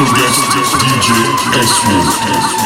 Special guest DJ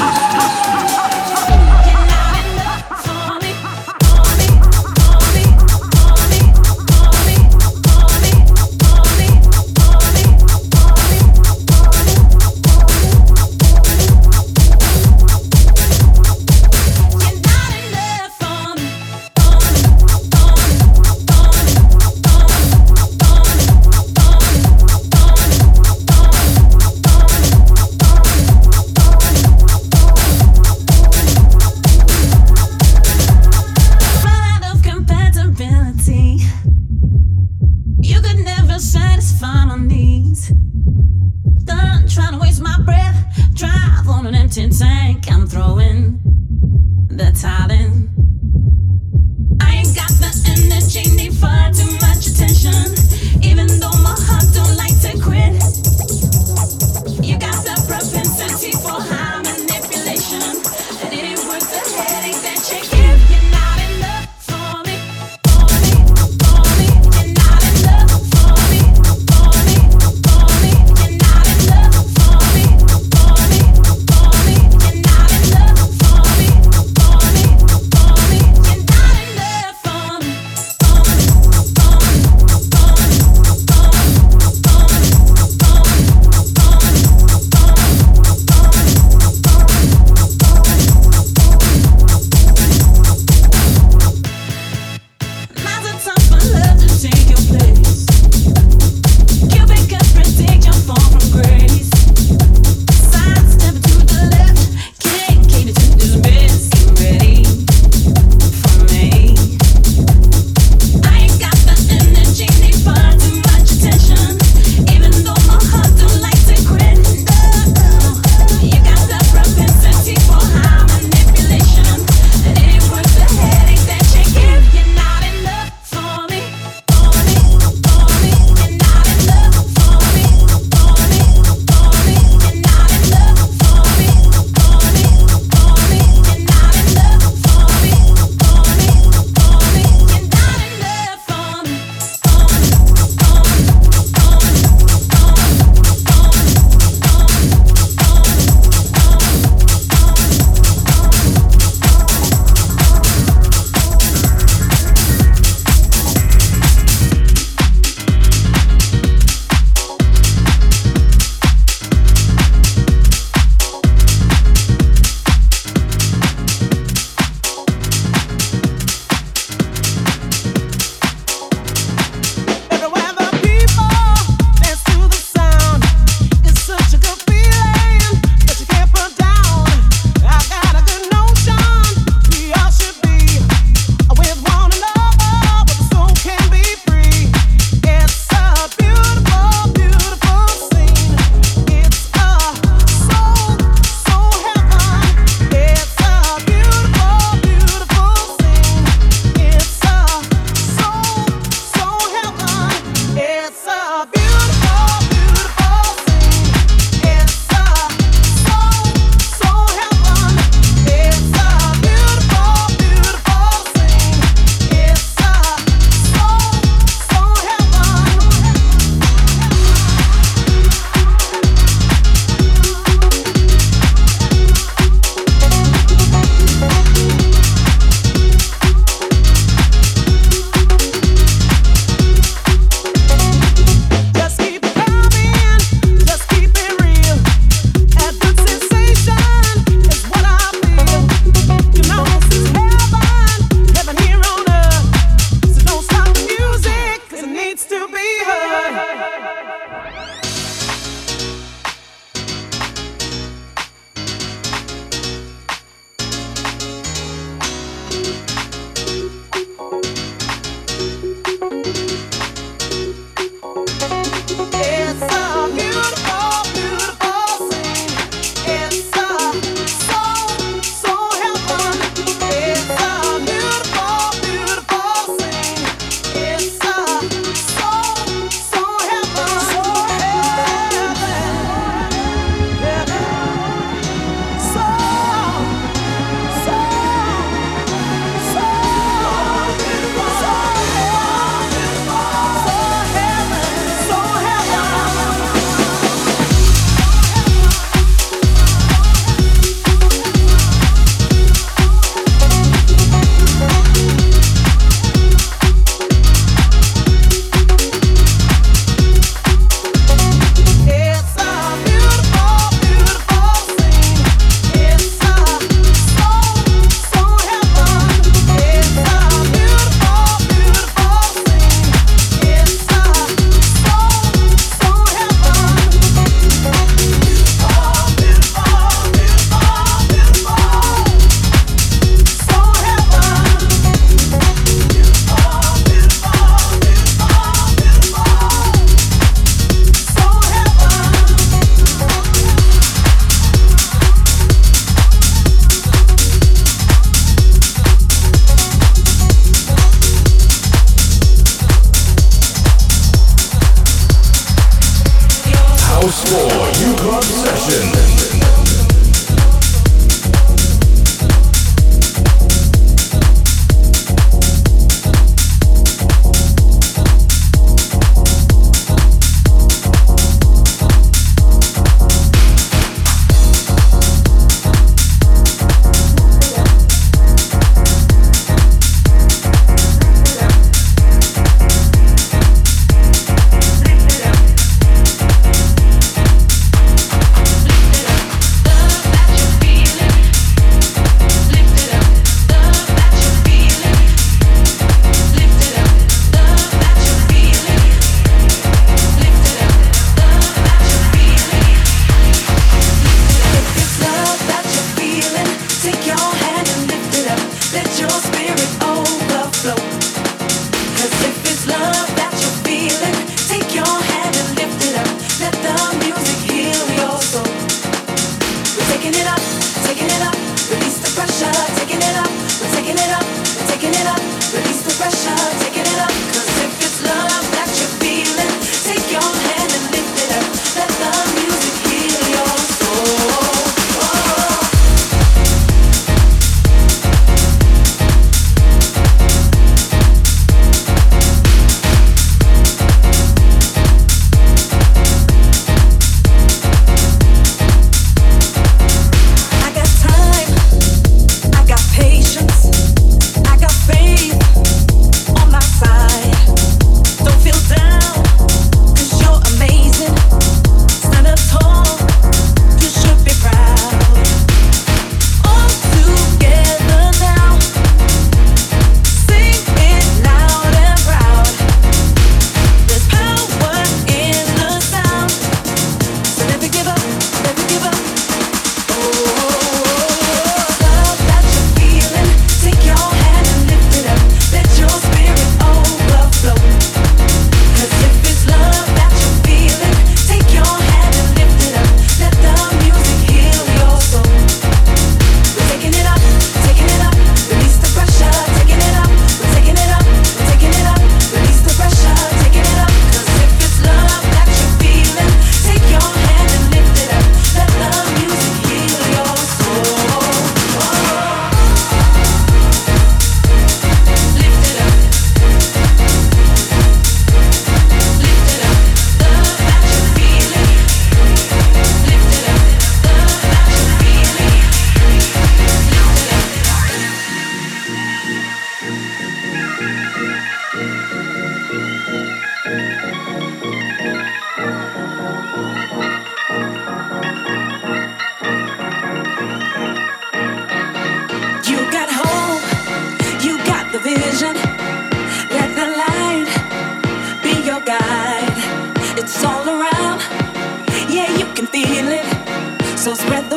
S-Wood.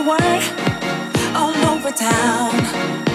over Session.